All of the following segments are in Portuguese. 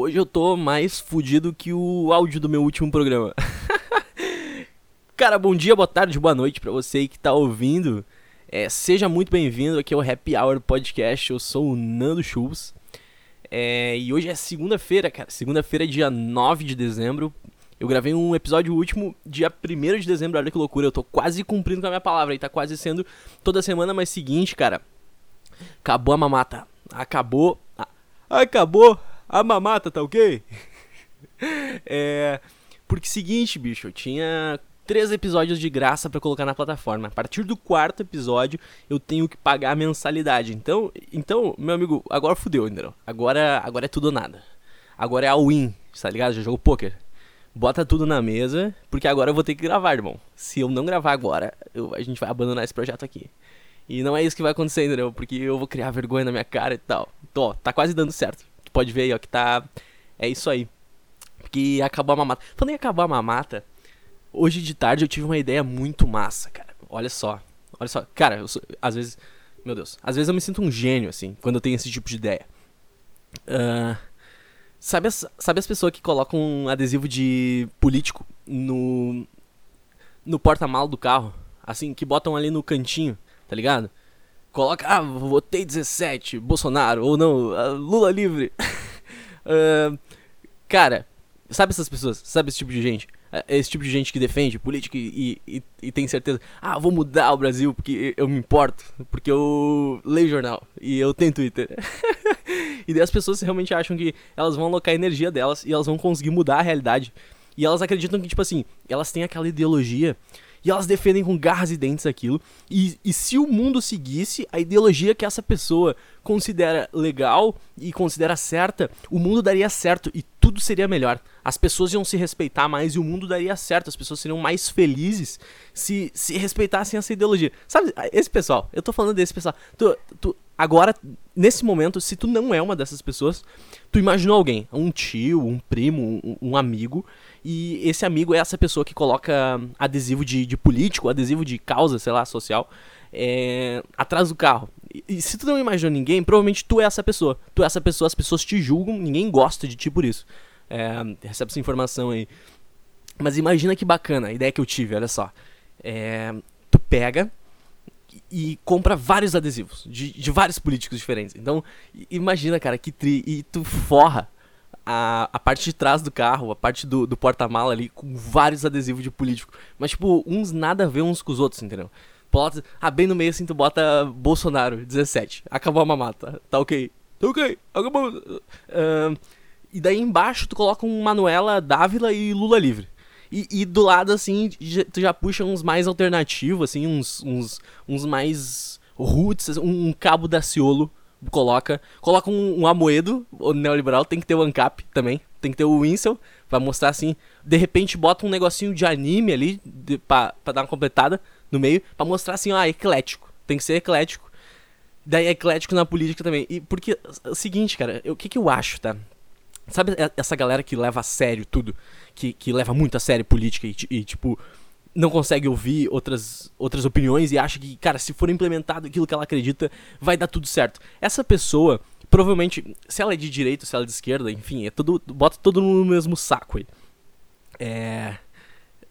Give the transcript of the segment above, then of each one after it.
Hoje eu tô mais fudido que o áudio do meu último programa. Cara, bom dia, boa tarde, boa noite pra você que tá ouvindo. É, seja muito bem-vindo aqui ao Happy Hour Podcast. Eu sou o Nando Schultz. É, e hoje é segunda-feira, cara. Segunda-feira, dia 9 de dezembro. Eu gravei um episódio último dia 1 de dezembro. Olha que loucura, eu tô quase cumprindo com a minha palavra. E tá quase sendo toda semana, mas seguinte, cara. Acabou a mamata. Acabou. Acabou a mamata, tá ok? é. Porque seguinte, bicho, eu tinha três episódios de graça para colocar na plataforma. A partir do quarto episódio, eu tenho que pagar a mensalidade. Então, então meu amigo, agora fudeu, entendeu? Agora, agora é tudo ou nada. Agora é a win, tá ligado? Já jogo poker. Bota tudo na mesa, porque agora eu vou ter que gravar, irmão. Se eu não gravar agora, eu, a gente vai abandonar esse projeto aqui. E não é isso que vai acontecer, entendeu? Porque eu vou criar vergonha na minha cara e tal. Tô, tá quase dando certo. Tu pode ver aí, ó, que tá. É isso aí. Porque acabou a mamata. Falando em acabar a mamata, hoje de tarde eu tive uma ideia muito massa, cara. Olha só. Olha só. Cara, sou, às vezes. Meu Deus. Às vezes eu me sinto um gênio, assim, quando eu tenho esse tipo de ideia. Uh, sabe, as, sabe as pessoas que colocam um adesivo de político no. no porta-malas do carro? Assim, que botam ali no cantinho tá ligado? Coloca, ah, votei 17, Bolsonaro, ou não, uh, Lula livre. uh, cara, sabe essas pessoas? Sabe esse tipo de gente? É, esse tipo de gente que defende política e, e, e, tem certeza, ah, vou mudar o Brasil porque eu me importo, porque eu leio jornal e eu tenho Twitter. e daí as pessoas realmente acham que elas vão alocar a energia delas e elas vão conseguir mudar a realidade. E elas acreditam que, tipo assim, elas têm aquela ideologia e elas defendem com garras e dentes aquilo. E, e se o mundo seguisse a ideologia que essa pessoa considera legal e considera certa, o mundo daria certo e tudo seria melhor. As pessoas iam se respeitar mais e o mundo daria certo. As pessoas seriam mais felizes se, se respeitassem essa ideologia. Sabe, esse pessoal, eu tô falando desse pessoal. Tu, tu, agora, nesse momento, se tu não é uma dessas pessoas, tu imaginou alguém, um tio, um primo, um, um amigo, e esse amigo é essa pessoa que coloca adesivo de, de político, adesivo de causa, sei lá, social, é, atrás do carro. E, e, se tu não imaginou ninguém, provavelmente tu é essa pessoa. Tu é essa pessoa, as pessoas te julgam, ninguém gosta de ti por isso. É, recebe essa informação aí. Mas imagina que bacana a ideia que eu tive, olha só. É, tu pega e compra vários adesivos de, de vários políticos diferentes. Então, imagina, cara, que tri. E tu forra a, a parte de trás do carro, a parte do, do porta-mala ali, com vários adesivos de político. Mas, tipo, uns nada a ver uns com os outros, entendeu? Bota, ah, bem no meio assim tu bota Bolsonaro, 17. Acabou a mamata. Tá ok. Tá ok. Acabou. Uh, e daí embaixo tu coloca um Manuela Dávila e Lula livre. E, e, do lado, assim, tu já puxa uns mais alternativos, assim, uns, uns, uns mais roots, um, um cabo da Ciolo coloca. Coloca um, um Amoedo, o neoliberal, tem que ter o ANCAP também. Tem que ter o Winsel, pra mostrar assim. De repente bota um negocinho de anime ali, de, pra, pra dar uma completada no meio, pra mostrar assim, ó, eclético. Tem que ser eclético. Daí eclético na política também. E porque, é o seguinte, cara, o que que eu acho, tá? Sabe essa galera que leva a sério tudo? Que, que leva muito a sério política e, e tipo, não consegue ouvir outras, outras opiniões e acha que, cara, se for implementado aquilo que ela acredita, vai dar tudo certo. Essa pessoa, provavelmente, se ela é de direita, se ela é de esquerda, enfim, é tudo, bota todo no mesmo saco aí. É.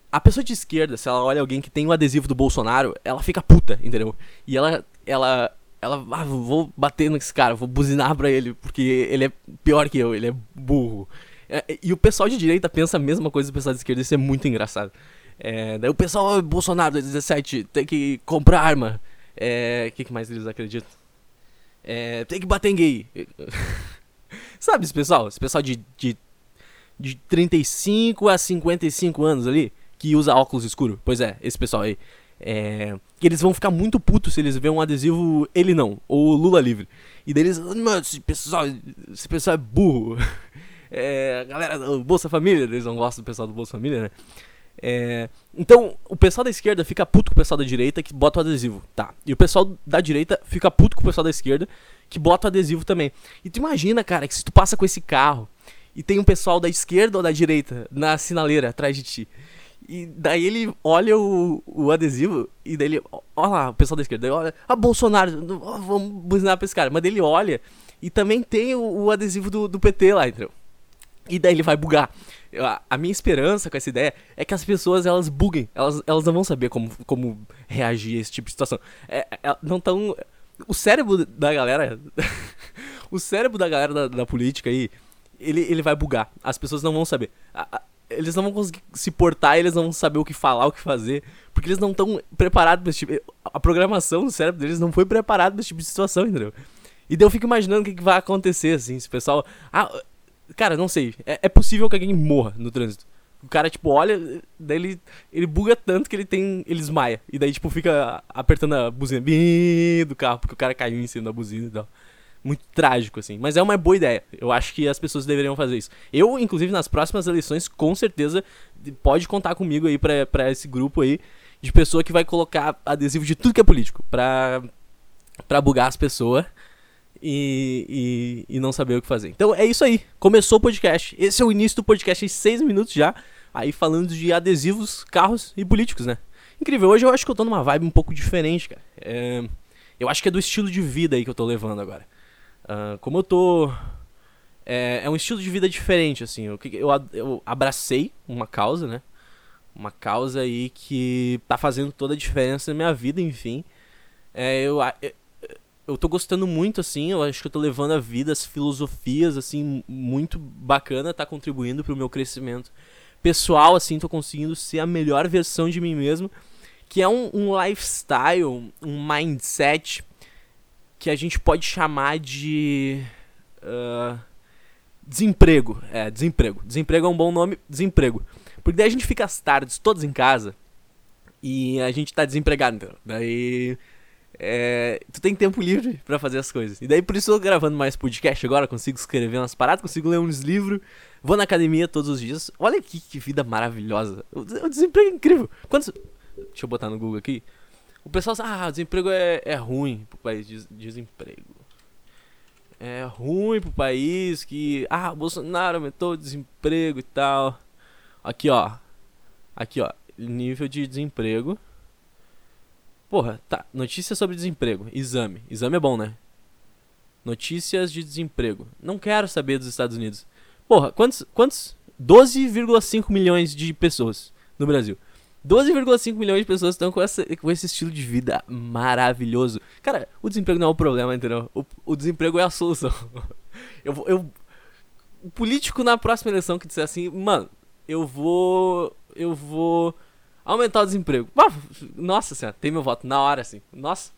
A pessoa de esquerda, se ela olha alguém que tem o um adesivo do Bolsonaro, ela fica puta, entendeu? E ela. ela ela, ah, vou bater nesse cara, vou buzinar pra ele, porque ele é pior que eu, ele é burro. É, e o pessoal de direita pensa a mesma coisa do pessoal de esquerda, isso é muito engraçado. É, daí o pessoal, Bolsonaro 2017, tem que comprar arma. É, o que, que mais eles acreditam? É, tem que bater em gay. Sabe esse pessoal? Esse pessoal de, de, de 35 a 55 anos ali, que usa óculos escuro. Pois é, esse pessoal aí. É, que eles vão ficar muito putos se eles verem um adesivo ele não, ou Lula livre. E daí eles, mano, esse pessoal, esse pessoal é burro. É, galera Bolsa Família, eles não gostam do pessoal do Bolsa Família, né? É, então, o pessoal da esquerda fica puto com o pessoal da direita que bota o adesivo, tá? E o pessoal da direita fica puto com o pessoal da esquerda que bota o adesivo também. E tu imagina, cara, que se tu passa com esse carro e tem um pessoal da esquerda ou da direita na sinaleira atrás de ti. E daí ele olha o, o adesivo e daí ele. Olha lá, o pessoal da esquerda. olha. Ah, Bolsonaro, vamos buzinar pra esse cara. Mas ele olha e também tem o, o adesivo do, do PT lá, entendeu? E daí ele vai bugar. A, a minha esperança com essa ideia é que as pessoas elas buguem. Elas, elas não vão saber como, como reagir a esse tipo de situação. É, é, não tão. O cérebro da galera. o cérebro da galera da, da, política aí. Ele, ele vai bugar. As pessoas não vão saber. A, a, eles não vão conseguir se portar, eles não vão saber o que falar, o que fazer. Porque eles não estão preparados pra esse tipo. A programação do cérebro deles não foi preparada pra esse tipo de situação, entendeu? E daí eu fico imaginando o que, que vai acontecer, assim, se o pessoal. Ah, Cara, não sei. É, é, possível que alguém morra no trânsito. O cara, tipo, olha, daí ele, ele buga tanto que ele tem. ele esmaia. E daí, tipo, fica apertando a buzina do carro, porque o cara caiu em cima da buzina e tal. Muito trágico, assim. Mas é uma boa ideia. Eu acho que as pessoas deveriam fazer isso. Eu, inclusive, nas próximas eleições, com certeza, pode contar comigo aí pra, pra esse grupo aí de pessoa que vai colocar adesivo de tudo que é político pra, pra bugar as pessoas e, e, e, não saber o que fazer. Então é isso aí. Começou o podcast. Esse é o início do podcast em seis minutos já. Aí falando de adesivos, carros e políticos, né? Incrível. Hoje eu acho que eu tô numa vibe um pouco diferente, cara. É, eu acho que é do estilo de vida aí que eu tô levando agora. Uh, como eu tô. É, é, um estilo de vida diferente, assim. Eu, eu, eu abracei uma causa, né? Uma causa aí que tá fazendo toda a diferença na minha vida, enfim. É, eu, eu tô gostando muito, assim, eu acho que eu tô levando a vida, as filosofias, assim, muito bacana, tá contribuindo pro meu crescimento pessoal, assim, tô conseguindo ser a melhor versão de mim mesmo, que é um, um lifestyle, um mindset que a gente pode chamar de uh, desemprego. É, desemprego. Desemprego é um bom nome, desemprego. Porque daí a gente fica às tardes todos em casa e a gente tá desempregado. Daí é, tu tem tempo livre para fazer as coisas. E daí por isso eu tô gravando mais podcast agora, consigo escrever umas paradas, consigo ler uns livros, vou na academia todos os dias. Olha que, que vida maravilhosa. O, desemprego é incrível. Quantos... Deixa eu botar no Google aqui. O pessoal fala, ah, o desemprego é, é ruim pro país. Des, desemprego. É ruim pro país que. Ah, Bolsonaro aumentou o desemprego e tal. Aqui, ó. Aqui, ó. Nível de desemprego. Porra, tá. Notícias sobre desemprego. Exame. Exame é bom, né? Notícias de desemprego. Não quero saber dos Estados Unidos. Porra, quantos. quantos? 12,5 milhões de pessoas no Brasil. 12,5 milhões de pessoas estão com, essa, com esse estilo de vida maravilhoso. Cara, o desemprego não é o problema, entendeu? O, o desemprego é a solução. eu, eu, o político na próxima eleição que disser assim, mano, eu vou. Eu vou Aumentar o desemprego. Nossa senhora, tem meu voto na hora, assim. Nossa.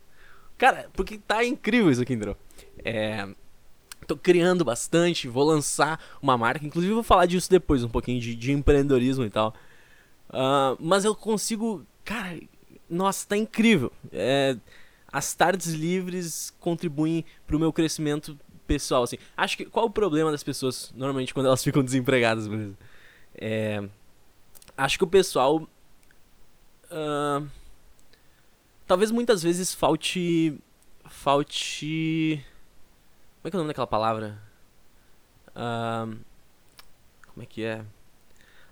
Cara, porque tá incrível isso aqui, entendeu? É. Tô criando bastante, vou lançar uma marca. Inclusive, vou falar disso depois, um pouquinho de, de empreendedorismo e tal. Uh, mas eu consigo. Cara, nossa, tá incrível. É, as tardes livres contribuem pro meu crescimento pessoal, assim. Acho que. Qual o problema das pessoas, normalmente, quando elas ficam desempregadas? É, acho que o pessoal Uh, talvez muitas vezes falte. Falte. Como é que é o nome daquela palavra? Uh, como é que é?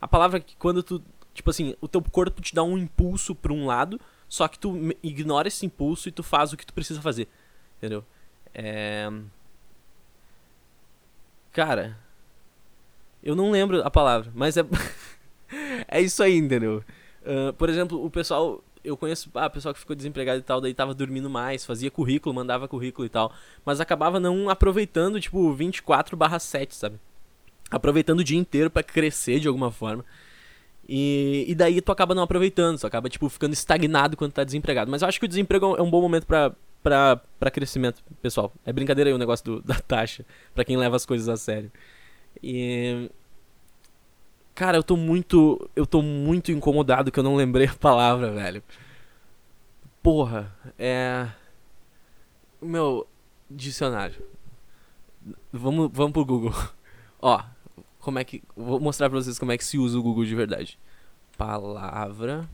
A palavra que quando tu. Tipo assim, o teu corpo te dá um impulso pra um lado, só que tu ignora esse impulso e tu faz o que tu precisa fazer. Entendeu? É. Cara. Eu não lembro a palavra, mas é. é isso aí, entendeu? Uh, por exemplo, o pessoal. Eu conheço ah, pessoal que ficou desempregado e tal, daí tava dormindo mais, fazia currículo, mandava currículo e tal. Mas acabava não aproveitando, tipo, 24 7, sabe? Aproveitando o dia inteiro para crescer de alguma forma. E, e daí tu acaba não aproveitando, tu acaba, tipo, ficando estagnado quando tá desempregado. Mas eu acho que o desemprego é um bom momento pra, pra, pra crescimento, pessoal. É brincadeira aí o negócio do, da taxa, para quem leva as coisas a sério. E Cara, eu tô muito. Eu tô muito incomodado que eu não lembrei a palavra, velho. Porra, é. Meu. Dicionário. Vamos, vamos pro Google. Ó, como é que. Vou mostrar pra vocês como é que se usa o Google de verdade. Palavra.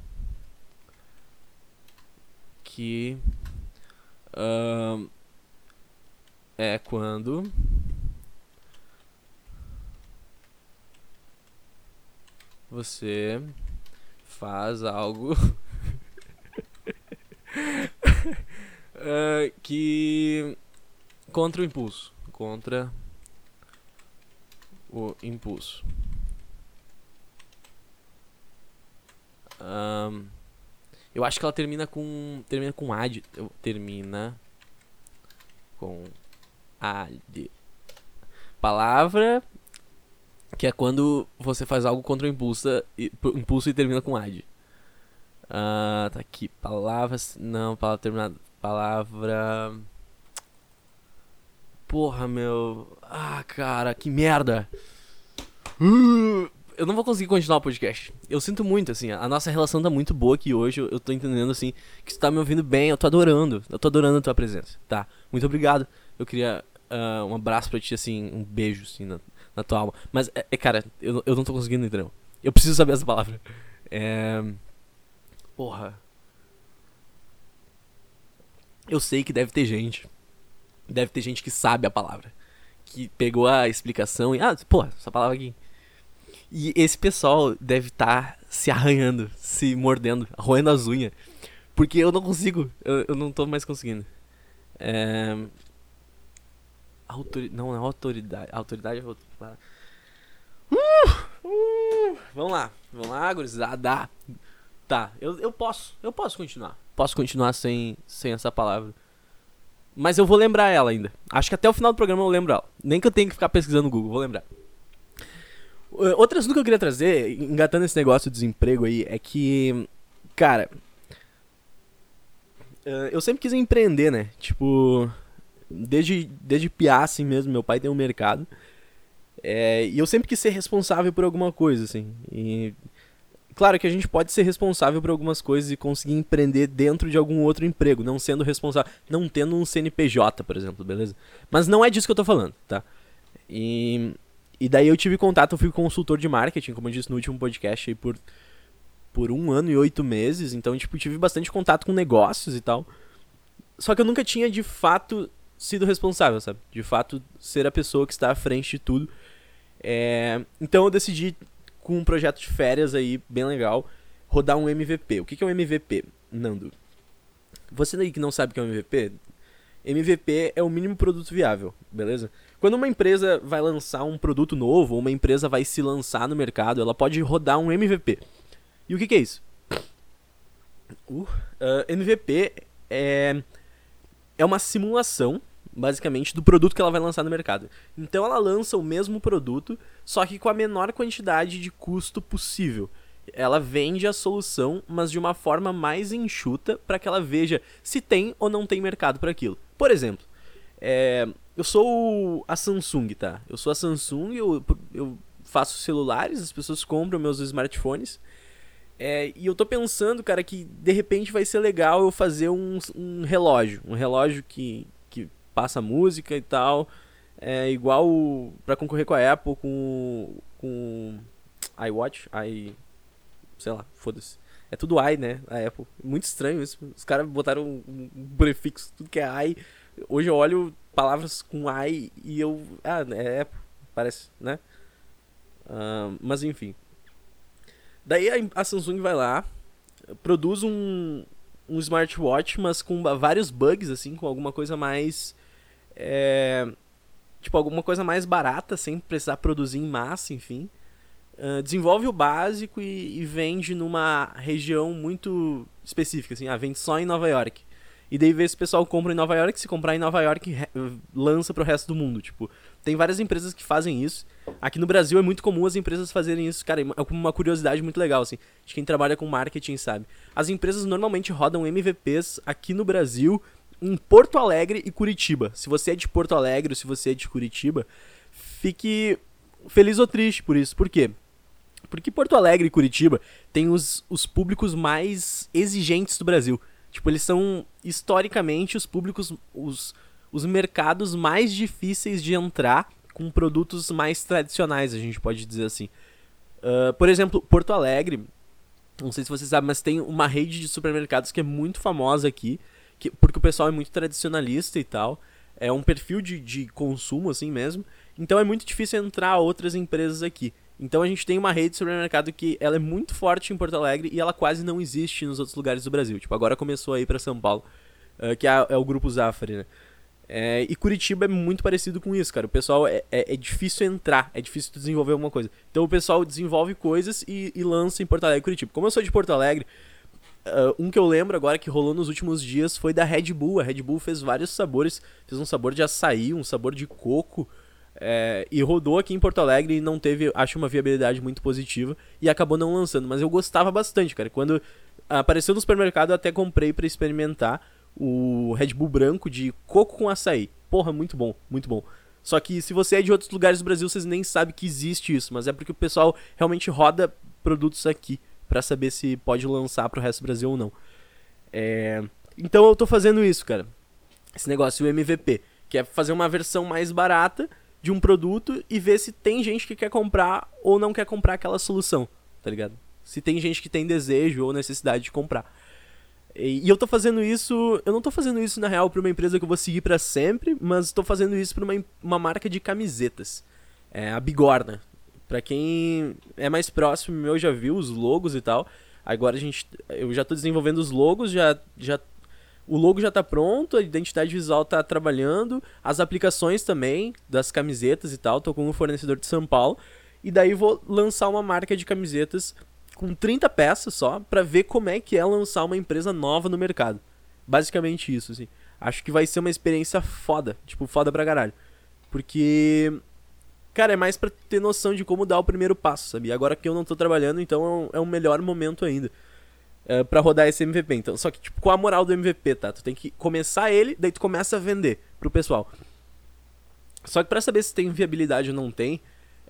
Que. Uh, é quando. você faz algo uh, que contra o impulso, contra o impulso. Um, eu acho que ela termina com. Termina com ad. Termina com ad. Palavra que é quando você faz algo contra o impulso e, impulso e termina com ad. Uh, tá aqui. Palavras. Não, palavra terminada. Palavra. Porra, meu. Ah, cara, que merda. Eu não vou conseguir continuar o podcast. Eu sinto muito, assim. A nossa relação tá muito boa aqui hoje. Eu, tô entendendo, assim, que você tá me ouvindo bem. Eu tô adorando. Eu tô adorando a tua presença, tá? Muito obrigado. Eu queria uh, um abraço pra ti, assim, um beijo, assim, na, na tua alma. Mas, é, é, cara, eu, eu não tô conseguindo, entendeu? Eu preciso saber essa palavra. É. Porra. Eu sei que deve ter gente. Deve ter gente que sabe a palavra. Que pegou a explicação e. Ah, porra, essa palavra aqui. E esse pessoal deve estar tá se arranhando, se mordendo, roendo as unhas. Porque eu não consigo. Eu, eu não tô mais conseguindo. É. Autori... Não, é autoridade. Autoridade é outra. Uh, uh, vamos lá. Vamos lá, gurizada. Tá, eu, eu posso. Eu posso continuar. Posso continuar sem, sem essa palavra. Mas eu vou lembrar ela ainda. Acho que até o final do programa eu lembro ela. Nem que eu tenha que ficar pesquisando no Google, vou lembrar. Outro assunto que eu queria trazer, engatando esse negócio de desemprego aí, é que, cara, eu sempre quis empreender, né? Tipo, desde, desde piá, assim mesmo, meu pai tem um mercado. É, e eu sempre quis ser responsável por alguma coisa, assim. E claro que a gente pode ser responsável por algumas coisas e conseguir empreender dentro de algum outro emprego, não sendo responsável, não tendo um CNPJ, por exemplo, beleza? Mas não é disso que eu tô falando, tá? E, e daí eu tive contato, eu fui consultor de marketing, como eu disse no último podcast, aí por, por um ano e oito meses, então, tipo, tive bastante contato com negócios e tal. Só que eu nunca tinha, de fato, sido responsável, sabe? De fato, ser a pessoa que está à frente de tudo. É... Então eu decidi, com um projeto de férias aí, bem legal, rodar um MVP. O que é um MVP, Nando? Você aí que não sabe o que é um MVP, MVP é o mínimo produto viável, beleza? Quando uma empresa vai lançar um produto novo, ou uma empresa vai se lançar no mercado, ela pode rodar um MVP. E o que, que é isso? Uh, uh, MVP é, é uma simulação basicamente, do produto que ela vai lançar no mercado. Então ela lança o mesmo produto, só que com a menor quantidade de custo possível. Ela vende a solução, mas de uma forma mais enxuta para que ela veja se tem ou não tem mercado para aquilo. Por exemplo, é, eu sou a Samsung, tá? Eu sou a Samsung, eu, eu faço celulares, as pessoas compram meus smartphones. É, e eu tô pensando, cara, que de repente vai ser legal eu fazer um, um relógio. Um relógio que, passa música e tal. É igual para concorrer com a Apple, com com iWatch, i sei lá, foda-se. É tudo i, né? A Apple. Muito estranho isso. Os caras botaram um, prefixo, tudo que é i. Hoje eu olho palavras com i e eu, ah, é Apple, parece, né? Uh, mas enfim. Daí a Samsung vai lá, produz um, um smartwatch, mas com vários bugs, assim, com alguma coisa mais é, tipo, alguma coisa mais barata, sem precisar produzir em massa, enfim. Uh, desenvolve o básico e, e, vende numa região muito específica, assim, ah, vende só em Nova York. E daí vê se o pessoal compra em Nova York, se comprar em Nova York, lança para o resto do mundo. Tipo, tem várias empresas que fazem isso. Aqui no Brasil é muito comum as empresas fazerem isso, cara, é uma curiosidade muito legal, assim, de quem trabalha com marketing, sabe? As empresas normalmente rodam MVPs aqui no Brasil em Porto Alegre e Curitiba. Se você é de Porto Alegre ou se você é de Curitiba, fique feliz ou triste por isso. Por quê? Porque Porto Alegre e Curitiba têm os, os públicos mais exigentes do Brasil. Tipo, eles são historicamente os públicos, os, os mercados mais difíceis de entrar com produtos mais tradicionais, a gente pode dizer assim. Uh, por exemplo, Porto Alegre, não sei se você sabe, mas tem uma rede de supermercados que é muito famosa aqui, que, porque o pessoal é muito tradicionalista e tal. É um perfil de, de consumo, assim mesmo. Então é muito difícil entrar outras empresas aqui. Então a gente tem uma rede de supermercado que ela é muito forte em Porto Alegre e ela quase não existe nos outros lugares do Brasil. Tipo, agora começou aí para São Paulo, uh, que é, é, o grupo Zafari, né? É, e Curitiba é muito parecido com isso, cara. O pessoal é, é, é, difícil entrar, é difícil desenvolver alguma coisa. Então o pessoal desenvolve coisas e, e lança em Porto Alegre e Curitiba. Como eu sou de Porto Alegre, uh, um que eu lembro agora que rolou nos últimos dias foi da Red Bull. A Red Bull fez vários sabores, fez um sabor de açaí, um sabor de coco. É, e rodou aqui em Porto Alegre e não teve, acho, uma viabilidade muito positiva e acabou não lançando. Mas eu gostava bastante, cara. Quando apareceu no supermercado, eu até comprei para experimentar o Red Bull branco de coco com açaí. Porra, muito bom, muito bom. Só que se você é de outros lugares do Brasil, vocês nem sabem que existe isso, mas é porque o pessoal realmente roda produtos aqui para saber se pode lançar pro resto do Brasil ou não. É... Então eu tô fazendo isso, cara. Esse negócio, o MVP, que é fazer uma versão mais barata de um produto e ver se tem gente que quer comprar ou não quer comprar aquela solução, tá ligado? Se tem gente que tem desejo ou necessidade de comprar. E, eu tô fazendo isso, eu não tô fazendo isso na real para uma empresa que eu vou seguir para sempre, mas tô fazendo isso para uma, uma marca de camisetas. É a Bigorna. Para quem é mais próximo meu já viu os logos e tal. Agora a gente eu já tô desenvolvendo os logos, já já o logo já tá pronto, a identidade visual tá trabalhando, as aplicações também das camisetas e tal, tô com um fornecedor de São Paulo. E daí vou lançar uma marca de camisetas com 30 peças só para ver como é que é lançar uma empresa nova no mercado. Basicamente isso, assim. Acho que vai ser uma experiência foda, tipo, foda pra caralho. Porque cara, é mais pra ter noção de como dar o primeiro passo, sabe? Agora que eu não tô trabalhando, então é um, é um melhor momento ainda. Uh, para rodar esse MVP. Então, só que, tipo, com a moral do MVP, tá? Tu tem que começar ele, daí tu começa a vender pro pessoal. Só que pra saber se tem viabilidade ou não tem,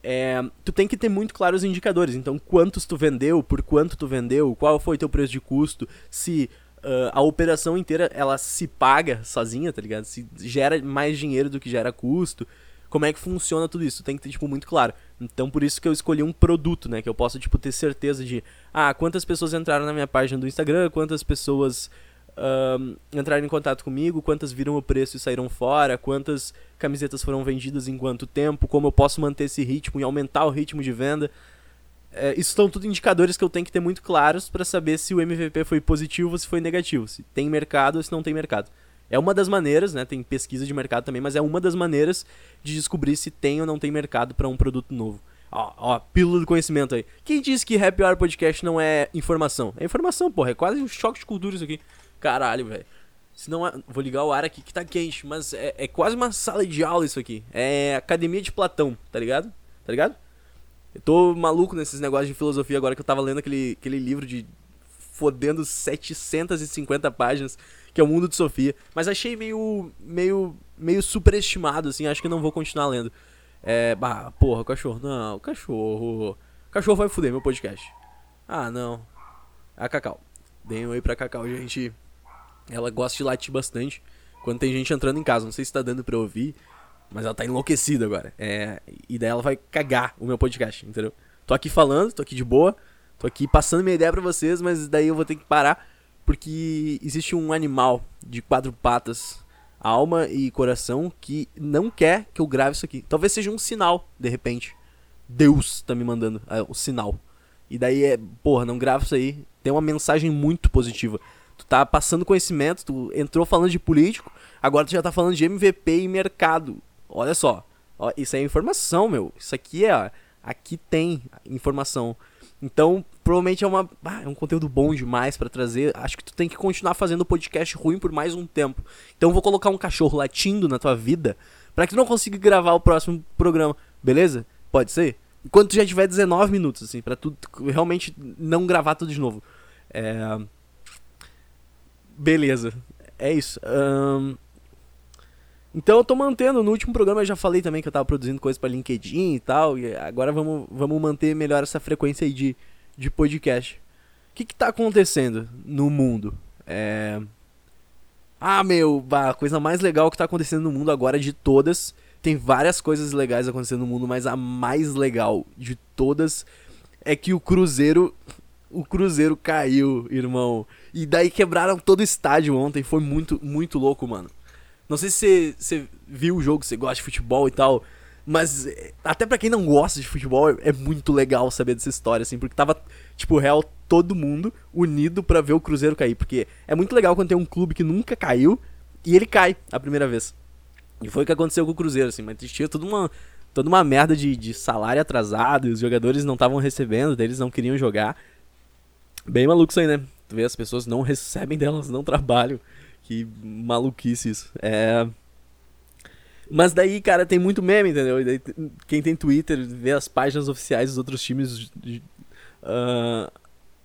é, tu tem que ter muito claros os indicadores. Então, quantos tu vendeu, por quanto tu vendeu, qual foi teu preço de custo, se uh, a operação inteira ela se paga sozinha, tá ligado? Se gera mais dinheiro do que gera custo. Como é que funciona tudo isso? Tem que ter, tipo, muito claro. Então, por isso que eu escolhi um produto, né? Que eu possa, tipo, ter certeza de... Ah, quantas pessoas entraram na minha página do Instagram, quantas pessoas uh, entraram em contato comigo, quantas viram o preço e saíram fora, quantas camisetas foram vendidas em quanto tempo, como eu posso manter esse ritmo e aumentar o ritmo de venda. É, isso são tudo indicadores que eu tenho que ter muito claros para saber se o MVP foi positivo ou se foi negativo, se tem mercado ou se não tem mercado. É uma das maneiras, né? Tem pesquisa de mercado também, mas é uma das maneiras de descobrir se tem ou não tem mercado para um produto novo. Ó, ó, pílula do conhecimento aí. Quem disse que Happy Hour Podcast não é informação? É informação, porra. É quase um choque de cultura isso aqui. Caralho, velho. Senão, vou ligar o ar aqui que tá quente, mas é, é, quase uma sala de aula isso aqui. É academia de Platão, tá ligado? Tá ligado? Eu tô maluco nesses negócios de filosofia agora que eu tava lendo aquele, aquele livro de fodendo 750 páginas, que é o Mundo de Sofia. Mas achei meio, meio, meio superestimado, assim, acho que não vou continuar lendo. É, bah, porra, cachorro, não, cachorro. Cachorro vai foder meu podcast. Ah, não. A Cacau. Deem um oi pra Cacau, gente. Ela gosta de latir bastante quando tem gente entrando em casa. Não sei se tá dando pra ouvir, mas ela tá enlouquecida agora. É, e daí ela vai cagar o meu podcast, entendeu? Tô aqui falando, tô aqui de boa, tô aqui passando minha ideia pra vocês, mas daí eu vou ter que parar porque existe um animal de quatro patas, alma e coração, que não quer que eu grave isso aqui. Talvez seja um sinal, de repente. Deus tá me mandando é, o sinal. E daí é, porra, não grava isso aí. Tem uma mensagem muito positiva. Tu tá passando conhecimento, tu entrou falando de político, agora tu já tá falando de MVP e mercado. Olha só. Ó, isso é informação, meu. Isso aqui é. Aqui tem informação. Então, provavelmente é, uma, ah, é um conteúdo bom demais para trazer. Acho que tu tem que continuar fazendo podcast ruim por mais um tempo. Então, vou colocar um cachorro latindo na tua vida para que tu não consiga gravar o próximo programa, beleza? Pode ser? Enquanto tu já tiver 19 minutos, assim, pra tu realmente não gravar tudo de novo. É. Beleza. É isso. Um... Então eu tô mantendo. No último programa eu já falei também que eu tava produzindo coisas para LinkedIn e tal. E agora vamos, vamos manter melhor essa frequência aí de, de podcast. O que que tá acontecendo no mundo? É... Ah, meu, a coisa mais legal que tá acontecendo no mundo agora de todas. Tem várias coisas legais acontecendo no mundo, mas a mais legal de todas é que o Cruzeiro o Cruzeiro caiu, irmão. E daí quebraram todo o estádio ontem. Foi muito, muito louco, mano. Não sei se você viu o jogo, você gosta de futebol e tal. Mas eh, até para quem não gosta de futebol, é muito legal saber dessa história, assim, porque tava, tipo, real todo mundo unido para ver o Cruzeiro cair. Porque é muito legal quando tem um clube que nunca caiu e ele cai a primeira vez. E foi o que aconteceu com o Cruzeiro, assim, mas tinha toda uma, toda uma merda de, de salário atrasado, e os jogadores não estavam recebendo, eles não queriam jogar. Bem maluco isso aí, né? Tu vê as pessoas não recebem delas, não trabalham. Que maluquice isso. É. Mas daí, cara, tem muito meme, entendeu? Daí, quem tem Twitter vê as páginas oficiais dos outros times uh,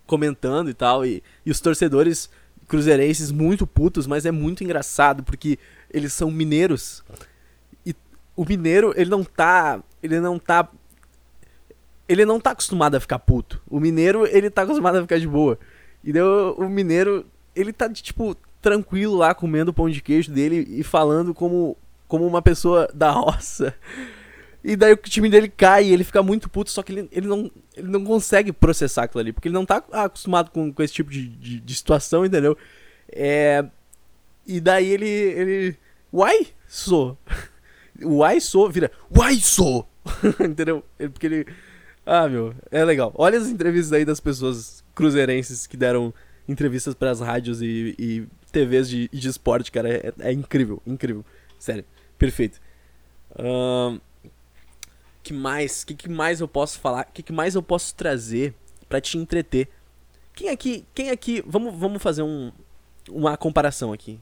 comentando e tal. E, e os torcedores cruzeirenses muito putos, mas é muito engraçado porque eles são mineiros. E o mineiro, ele não tá. Ele não tá. Ele não tá acostumado a ficar puto. O mineiro, ele tá acostumado a ficar de boa. E daí o, mineiro, ele tá, tipo, tranquilo lá comendo o pão de queijo dele e falando como, como uma pessoa da roça. E daí o time dele cai e ele fica muito puto, só que ele, ele, não, ele não consegue processar aquilo ali, porque ele não tá acostumado com, com esse tipo de, de, de situação, entendeu? É, e daí ele. ele. Uai, sou. Uai, sou, vira. Uai, sou! entendeu? Porque ele. Ah, meu, é legal. Olha as entrevistas aí das pessoas cruzeirenses que deram entrevistas para as rádios e, e TVs de, de esporte, cara. É, é incrível, incrível. Sério, perfeito. Um, que mais? O que, que, mais eu posso falar? Que, que, mais eu posso trazer para te entreter? Quem aqui, quem aqui, vamos, vamos fazer um, uma comparação aqui.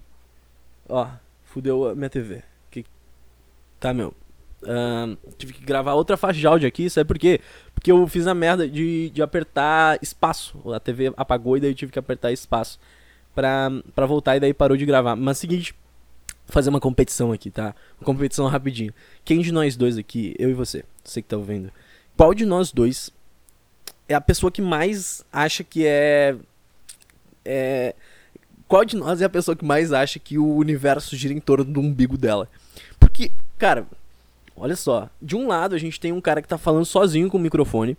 Ó, fudeu a minha TV. Que, tá, meu. Uh, tive que gravar outra faixa de áudio aqui, sabe por quê? Porque eu fiz a merda de, de apertar espaço. A TV apagou e daí eu tive que apertar espaço pra, pra voltar e daí parou de gravar. Mas seguinte, fazer uma competição aqui, tá? Uma competição rapidinho. Quem de nós dois aqui, eu e você, você que tá ouvindo, qual de nós dois é a pessoa que mais acha que é. É. Qual de nós é a pessoa que mais acha que o universo gira em torno do umbigo dela? Porque, cara, olha só. De um lado, a gente tem um cara que tá falando sozinho com o microfone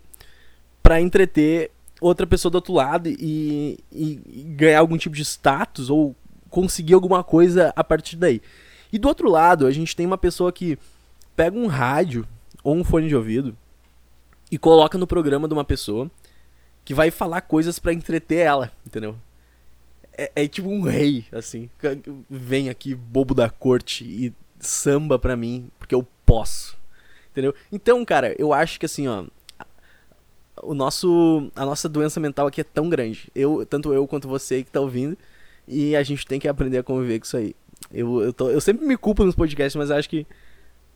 para entreter outra pessoa do outro lado e, e, e ganhar algum tipo de status ou conseguir alguma coisa a partir daí. E do outro lado, a gente tem uma pessoa que pega um rádio ou um fone de ouvido e coloca no programa de uma pessoa que vai falar coisas para entreter ela, entendeu? É, é, tipo um rei, assim. Vem aqui, bobo da corte, e samba pra mim, porque eu posso. Entendeu? Então, cara, eu acho que assim, ó. O nosso. A nossa doença mental aqui é tão grande. Eu, tanto eu quanto você que tá ouvindo e a gente tem que aprender a conviver com isso aí. Eu, eu, tô, eu sempre me culpo nos podcasts, mas acho que.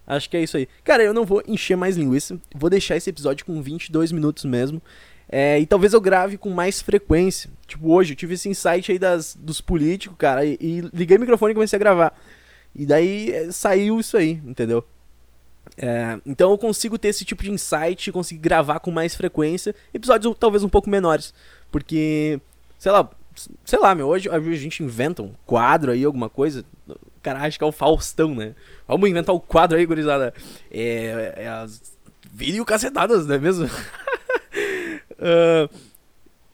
Acho que é isso aí. Cara, eu não vou encher mais linguiça. Vou deixar esse episódio com 22 minutos mesmo. É, e talvez eu grave com mais frequência. Tipo, hoje eu tive esse insight aí das, dos políticos, cara, e, e liguei o microfone e comecei a gravar. E daí é, saiu isso aí, entendeu? É, então eu consigo ter esse tipo de insight, conseguir gravar com mais frequência. Episódios talvez um pouco menores. Porque, sei lá, Sei lá, meu, hoje a gente inventa um quadro aí, alguma coisa. Cara, acho que é o Faustão, né? Vamos inventar o um quadro aí, gurizada. É, é as vídeo cacetadas, não é mesmo? uh,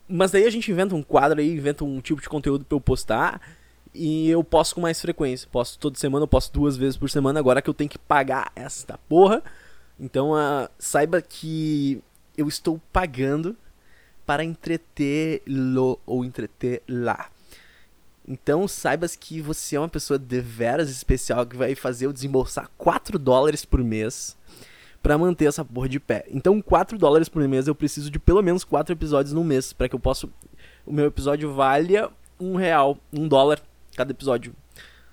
mas daí a gente inventa um quadro aí, inventa um tipo de conteúdo pra eu postar. E eu posto com mais frequência. Posto toda semana, eu posto duas vezes por semana. Agora que eu tenho que pagar esta porra. Então uh, saiba que eu estou pagando para entretê-lo ou entretê-la. Então saibas que você é uma pessoa deveras especial que vai fazer eu desembolsar 4 dólares por mês para manter essa porra de pé. Então 4 dólares por mês eu preciso de pelo menos 4 episódios no mês para que eu possa o meu episódio valha um real, um dólar cada episódio.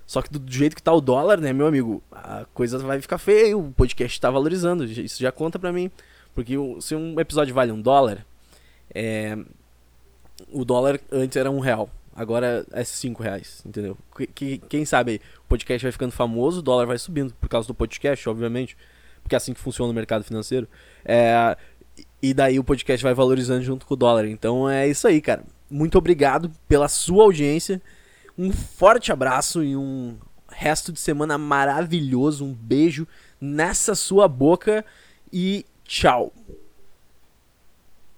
Só que do jeito que tá o dólar, né, meu amigo, a coisa vai ficar feia, o podcast tá valorizando, isso já conta pra mim. Porque se um episódio vale um dólar, é, o dólar antes era um real, agora é cinco reais, entendeu? Que, quem sabe aí, o podcast vai ficando famoso, o dólar vai subindo por causa do podcast, obviamente, porque é assim que funciona o mercado financeiro. É, e daí o podcast vai valorizando junto com o dólar. Então é isso aí, cara. Muito obrigado pela sua audiência. Um forte abraço e um resto de semana maravilhoso. Um beijo nessa sua boca e tchau.